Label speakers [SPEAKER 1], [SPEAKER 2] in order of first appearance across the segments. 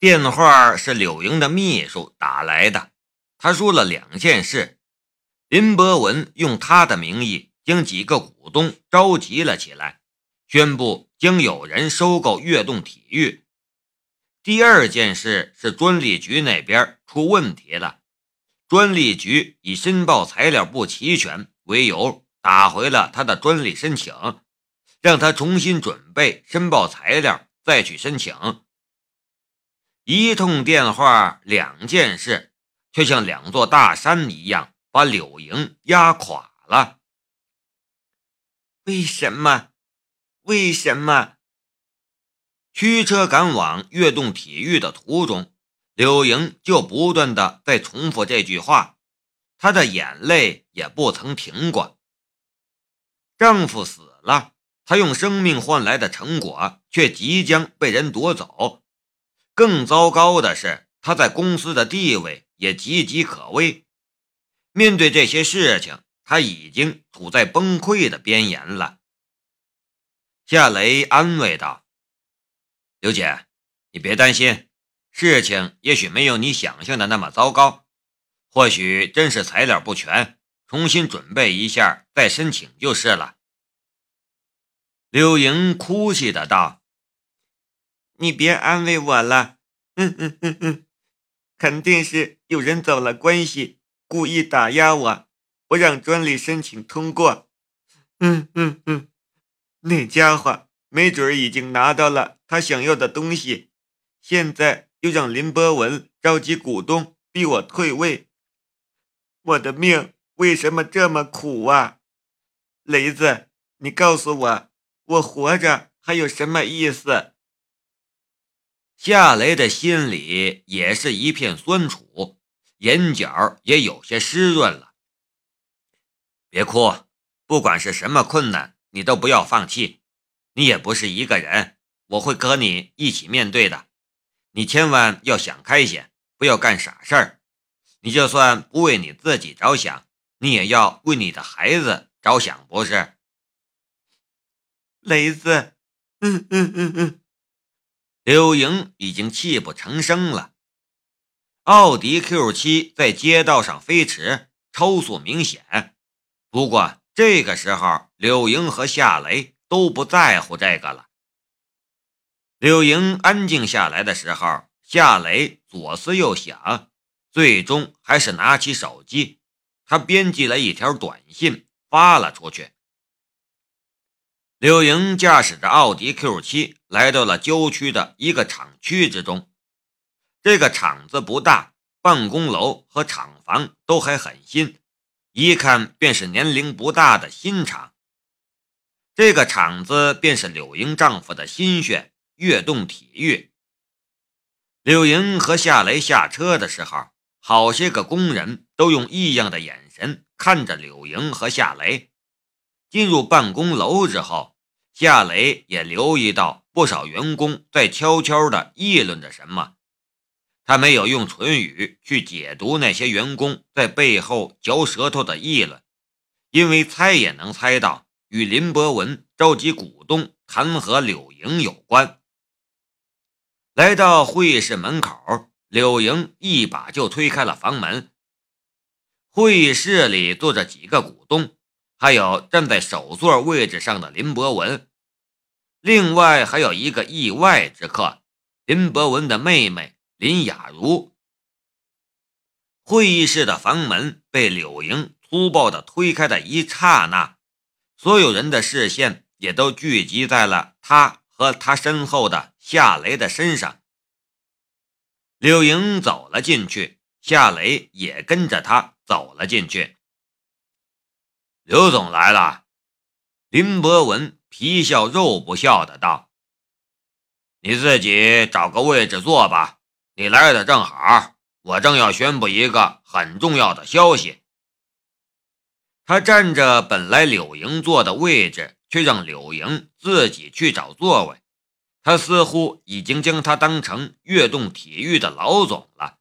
[SPEAKER 1] 电话是柳莹的秘书打来的，他说了两件事：林博文用他的名义将几个股东召集了起来，宣布将有人收购悦动体育；第二件事是专利局那边出问题了，专利局以申报材料不齐全为由打回了他的专利申请。让他重新准备申报材料，再去申请。一通电话，两件事，却像两座大山一样把柳莹压垮了。
[SPEAKER 2] 为什么？为什么？
[SPEAKER 1] 驱车赶往悦动体育的途中，柳莹就不断的在重复这句话，她的眼泪也不曾停过。丈夫死了。他用生命换来的成果，却即将被人夺走。更糟糕的是，他在公司的地位也岌岌可危。面对这些事情，他已经处在崩溃的边缘了。夏雷安慰道：“刘姐，你别担心，事情也许没有你想象的那么糟糕。或许真是材料不全，重新准备一下再申请就是了。”
[SPEAKER 2] 柳莹哭泣的道：“你别安慰我了，嗯嗯嗯嗯，肯定是有人走了关系，故意打压我，不让专利申请通过。嗯嗯嗯，那家伙没准已经拿到了他想要的东西，现在又让林博文召集股东逼我退位，我的命为什么这么苦啊？雷子，你告诉我。”我活着还有什么意思？
[SPEAKER 1] 夏雷的心里也是一片酸楚，眼角也有些湿润了。别哭，不管是什么困难，你都不要放弃。你也不是一个人，我会和你一起面对的。你千万要想开些，不要干傻事儿。你就算不为你自己着想，你也要为你的孩子着想，不是？
[SPEAKER 2] 雷子，嗯嗯嗯嗯，
[SPEAKER 1] 柳莹已经泣不成声了。奥迪 Q 七在街道上飞驰，超速明显。不过这个时候，柳莹和夏雷都不在乎这个了。柳莹安静下来的时候，夏雷左思右想，最终还是拿起手机，他编辑了一条短信发了出去。柳莹驾驶着奥迪 Q7 来到了郊区的一个厂区之中。这个厂子不大，办公楼和厂房都还很新，一看便是年龄不大的新厂。这个厂子便是柳莹丈夫的心血——悦动体育。柳莹和夏雷下车的时候，好些个工人都用异样的眼神看着柳莹和夏雷。进入办公楼之后，夏雷也留意到不少员工在悄悄地议论着什么。他没有用唇语去解读那些员工在背后嚼舌头的议论，因为猜也能猜到与林博文召集股东弹劾柳莹有关。来到会议室门口，柳莹一把就推开了房门。会议室里坐着几个股东。还有站在首座位置上的林博文，另外还有一个意外之客，林博文的妹妹林雅茹。会议室的房门被柳莹粗暴地推开的一刹那，所有人的视线也都聚集在了他和他身后的夏雷的身上。柳莹走了进去，夏雷也跟着他走了进去。刘总来了，林博文皮笑肉不笑的道：“你自己找个位置坐吧，你来的正好，我正要宣布一个很重要的消息。”他占着本来柳莹坐的位置，却让柳莹自己去找座位。他似乎已经将他当成悦动体育的老总了。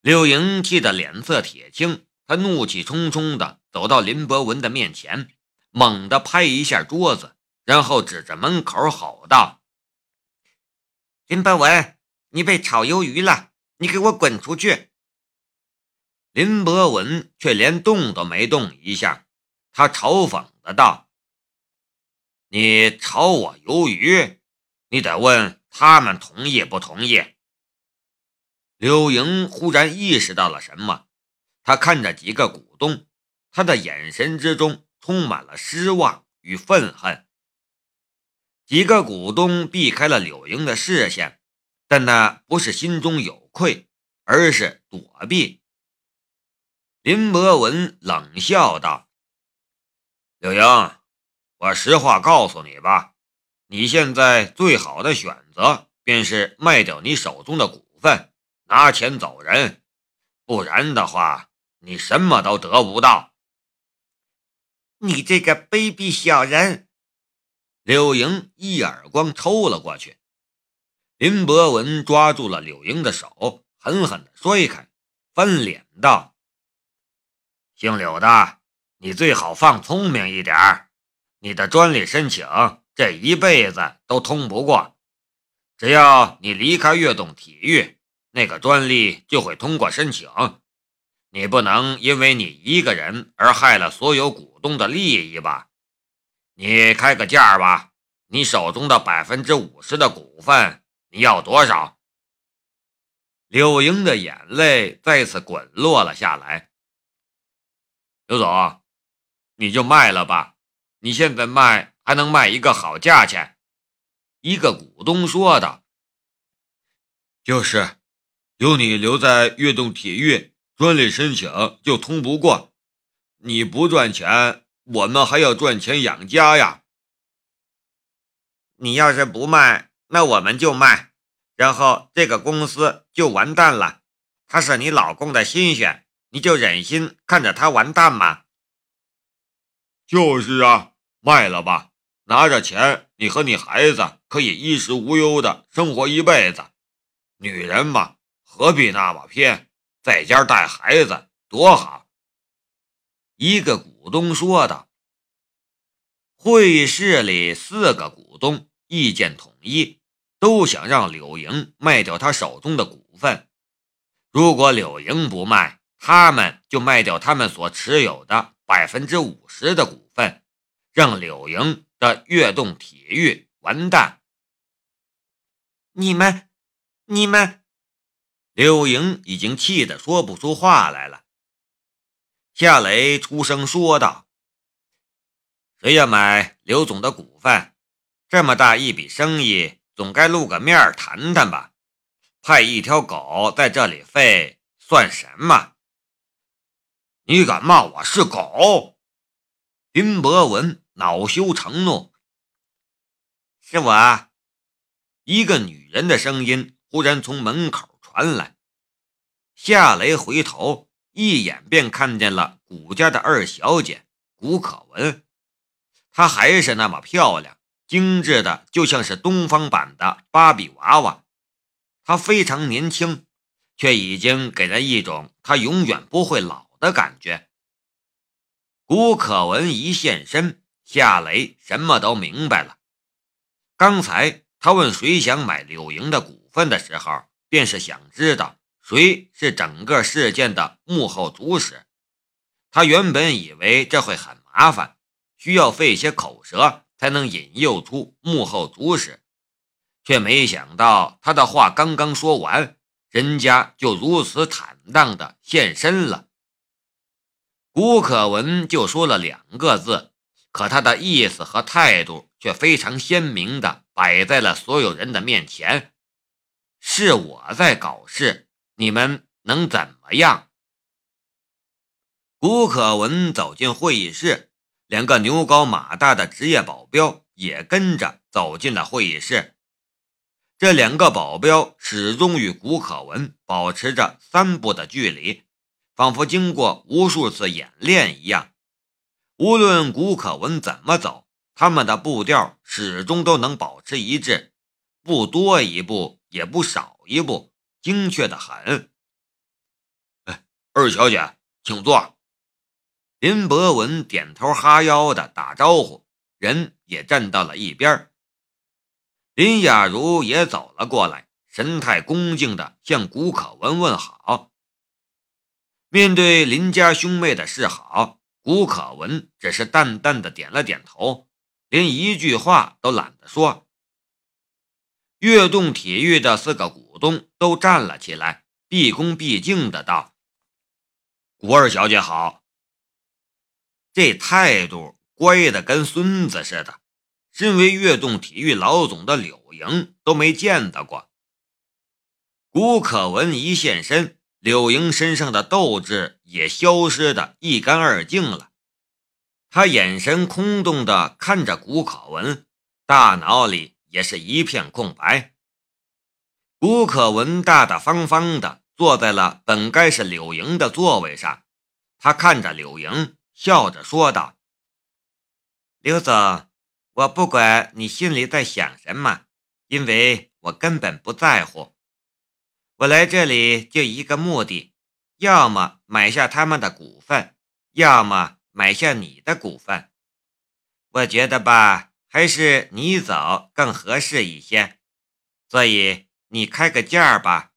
[SPEAKER 1] 柳莹气得脸色铁青。他怒气冲冲的走到林博文的面前，猛地拍一下桌子，然后指着门口吼道：“
[SPEAKER 2] 林博文，你被炒鱿鱼了！你给我滚出去！”
[SPEAKER 1] 林博文却连动都没动一下，他嘲讽的道：“你炒我鱿鱼，你得问他们同意不同意。”柳莹忽然意识到了什么，他看着几个股东，他的眼神之中充满了失望与愤恨。几个股东避开了柳莹的视线，但那不是心中有愧，而是躲避。林博文冷笑道：“柳莹，我实话告诉你吧，你现在最好的选择便是卖掉你手中的股份。”拿钱走人，不然的话，你什么都得不到。
[SPEAKER 2] 你这个卑鄙小人！
[SPEAKER 1] 柳莹一耳光抽了过去。林博文抓住了柳莹的手，狠狠的摔开，翻脸道：“姓柳的，你最好放聪明一点你的专利申请这一辈子都通不过。只要你离开悦动体育。”那个专利就会通过申请，你不能因为你一个人而害了所有股东的利益吧？你开个价吧，你手中的百分之五十的股份你要多少？柳莹的眼泪再次滚落了下来。刘总，你就卖了吧，你现在卖还能卖一个好价钱。一个股东说的：“
[SPEAKER 3] 就是。”有你留在悦动体育，专利申请就通不过。你不赚钱，我们还要赚钱养家呀。
[SPEAKER 2] 你要是不卖，那我们就卖，然后这个公司就完蛋了。他是你老公的心血，你就忍心看着他完蛋吗？
[SPEAKER 3] 就是啊，卖了吧，拿着钱，你和你孩子可以衣食无忧的生活一辈子。女人嘛。何必那么偏，在家带孩子多好。
[SPEAKER 1] 一个股东说道。会议室里四个股东意见统一，都想让柳莹卖掉他手中的股份。如果柳莹不卖，他们就卖掉他们所持有的百分之五十的股份，让柳莹的悦动体育完蛋。
[SPEAKER 2] 你们，你们。
[SPEAKER 1] 柳莹已经气得说不出话来了。夏雷出声说道：“谁要买刘总的股份？这么大一笔生意，总该露个面谈谈吧？派一条狗在这里吠，算什么？你敢骂我是狗？”林博文恼羞成怒：“
[SPEAKER 2] 是我。”
[SPEAKER 1] 一个女人的声音忽然从门口。传来，夏雷回头一眼便看见了谷家的二小姐谷可文，她还是那么漂亮，精致的就像是东方版的芭比娃娃。她非常年轻，却已经给人一种她永远不会老的感觉。谷可文一现身，夏雷什么都明白了。刚才他问谁想买柳莹的股份的时候。便是想知道谁是整个事件的幕后主使。他原本以为这会很麻烦，需要费些口舌才能引诱出幕后主使，却没想到他的话刚刚说完，人家就如此坦荡的现身了。古可文就说了两个字，可他的意思和态度却非常鲜明的摆在了所有人的面前。是我在搞事，你们能怎么样？古可文走进会议室，两个牛高马大的职业保镖也跟着走进了会议室。这两个保镖始终与古可文保持着三步的距离，仿佛经过无数次演练一样。无论古可文怎么走，他们的步调始终都能保持一致，不多一步。也不少一步，精确的很。
[SPEAKER 3] 哎，二小姐，请坐。
[SPEAKER 1] 林博文点头哈腰的打招呼，人也站到了一边。林雅茹也走了过来，神态恭敬的向古可文问好。面对林家兄妹的示好，古可文只是淡淡的点了点头，连一句话都懒得说。悦动体育的四个股东都站了起来，毕恭毕敬的道：“
[SPEAKER 3] 古二小姐好。”
[SPEAKER 1] 这态度乖的跟孙子似的。身为悦动体育老总的柳莹都没见到过。古可文一现身，柳莹身上的斗志也消失的一干二净了。他眼神空洞的看着古可文，大脑里也是一片空白。古可文大大方方的坐在了本该是柳莹的座位上，他看着柳莹，笑着说道：“刘总。”我不管你心里在想什么，因为我根本不在乎。我来这里就一个目的，要么买下他们的股份，要么买下你的股份。我觉得吧，还是你走更合适一些，所以你开个价吧。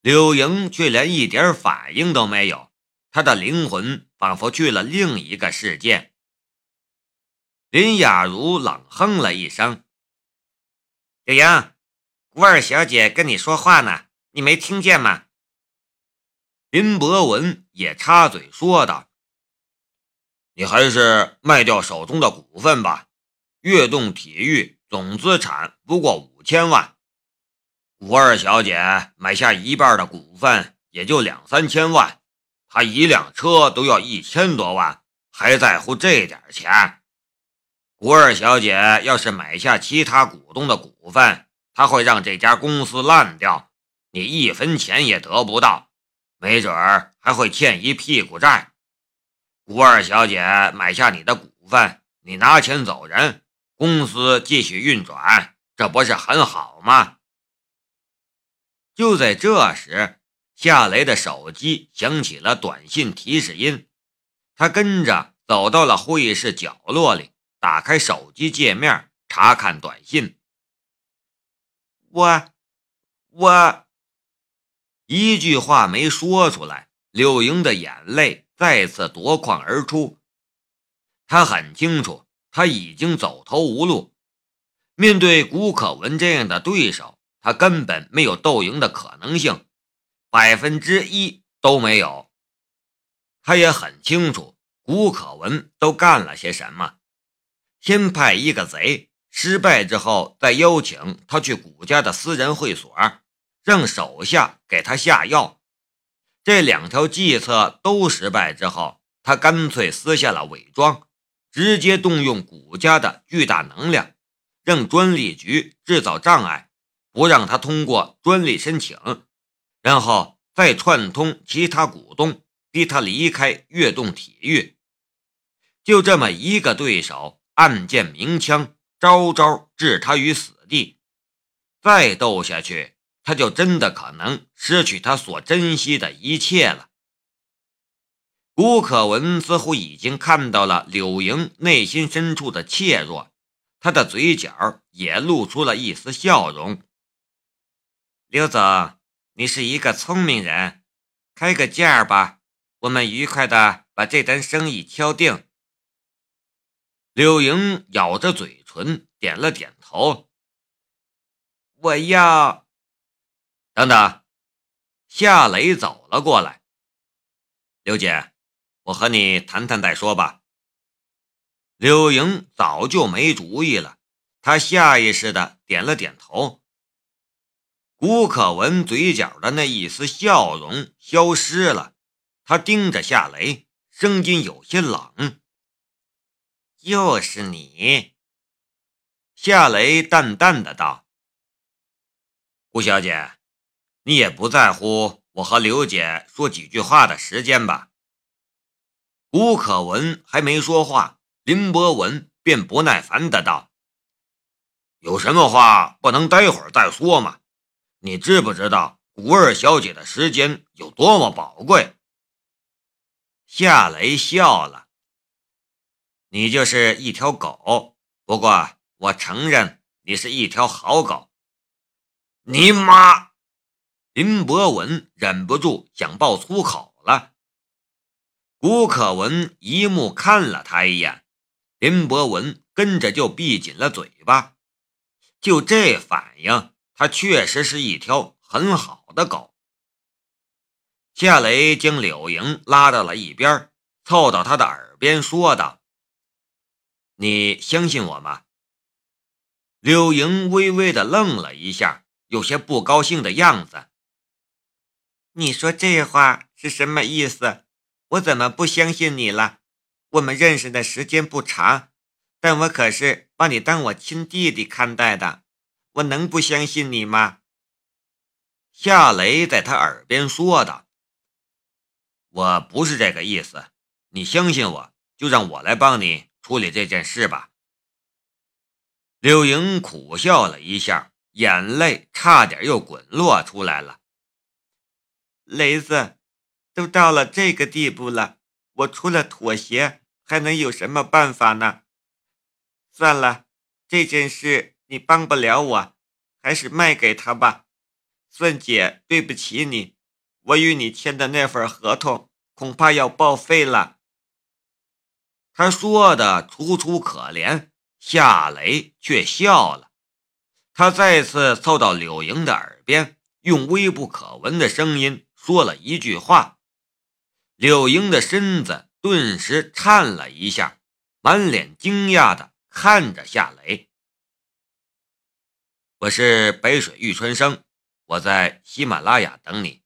[SPEAKER 1] 柳莹却连一点反应都没有，她的灵魂仿佛去了另一个世界。林雅茹冷哼了一声：“
[SPEAKER 2] 柳莹，吴二小姐跟你说话呢，你没听见吗？”
[SPEAKER 1] 林博文也插嘴说道：“
[SPEAKER 3] 你还是卖掉手中的股份吧。悦动体育总资产不过五千万，吴二小姐买下一半的股份也就两三千万，她一辆车都要一千多万，还在乎这点钱？”吴二小姐要是买下其他股东的股份，她会让这家公司烂掉，你一分钱也得不到，没准儿还会欠一屁股债。吴二小姐买下你的股份，你拿钱走人，公司继续运转，这不是很好吗？
[SPEAKER 1] 就在这时，夏雷的手机响起了短信提示音，他跟着走到了会议室角落里。打开手机界面，查看短信。
[SPEAKER 2] 我，我
[SPEAKER 1] 一句话没说出来，柳莹的眼泪再次夺眶而出。他很清楚，他已经走投无路。面对古可文这样的对手，他根本没有斗赢的可能性，百分之一都没有。他也很清楚，古可文都干了些什么。先派一个贼，失败之后再邀请他去古家的私人会所，让手下给他下药。这两条计策都失败之后，他干脆撕下了伪装，直接动用古家的巨大能量，让专利局制造障碍，不让他通过专利申请，然后再串通其他股东，逼他离开悦动体育。就这么一个对手。暗箭明枪，招招置他于死地。再斗下去，他就真的可能失去他所珍惜的一切了。古可文似乎已经看到了柳莹内心深处的怯弱，他的嘴角也露出了一丝笑容。
[SPEAKER 2] 刘总，你是一个聪明人，开个价吧，我们愉快的把这单生意敲定。
[SPEAKER 1] 柳莹咬着嘴唇，点了点头。
[SPEAKER 2] 我要
[SPEAKER 1] 等等。夏雷走了过来。刘姐，我和你谈谈再说吧。柳莹早就没主意了，她下意识的点了点头。古可文嘴角的那一丝笑容消失了，他盯着夏雷，声音有些冷。
[SPEAKER 2] 又是你，
[SPEAKER 1] 夏雷淡淡的道：“顾小姐，你也不在乎我和刘姐说几句话的时间吧？”吴可文还没说话，林博文便不耐烦的道：“
[SPEAKER 3] 有什么话不能待会儿再说吗？你知不知道古二小姐的时间有多么宝贵？”
[SPEAKER 1] 夏雷笑了。你就是一条狗，不过我承认你是一条好狗。
[SPEAKER 3] 你妈！
[SPEAKER 1] 林博文忍不住想爆粗口了。古可文一目看了他一眼，林博文跟着就闭紧了嘴巴。就这反应，他确实是一条很好的狗。夏雷将柳莹拉到了一边，凑到他的耳边说道：“你相信我吗？”柳莹微微的愣了一下，有些不高兴的样子。
[SPEAKER 2] 你说这话是什么意思？我怎么不相信你了？我们认识的时间不长，但我可是把你当我亲弟弟看待的，我能不相信你吗？
[SPEAKER 1] 夏雷在他耳边说道：“我不是这个意思，你相信我，就让我来帮你处理这件事吧。”柳莹苦笑了一下，眼泪差点又滚落出来了。
[SPEAKER 2] 雷子，都到了这个地步了，我除了妥协，还能有什么办法呢？算了，这件事你帮不了我，还是卖给他吧。孙姐，对不起你，我与你签的那份合同恐怕要报废了。
[SPEAKER 1] 他说的楚楚可怜。夏雷却笑了，他再次凑到柳莹的耳边，用微不可闻的声音说了一句话。柳莹的身子顿时颤了一下，满脸惊讶的看着夏雷：“我是北水玉春生，我在喜马拉雅等你。”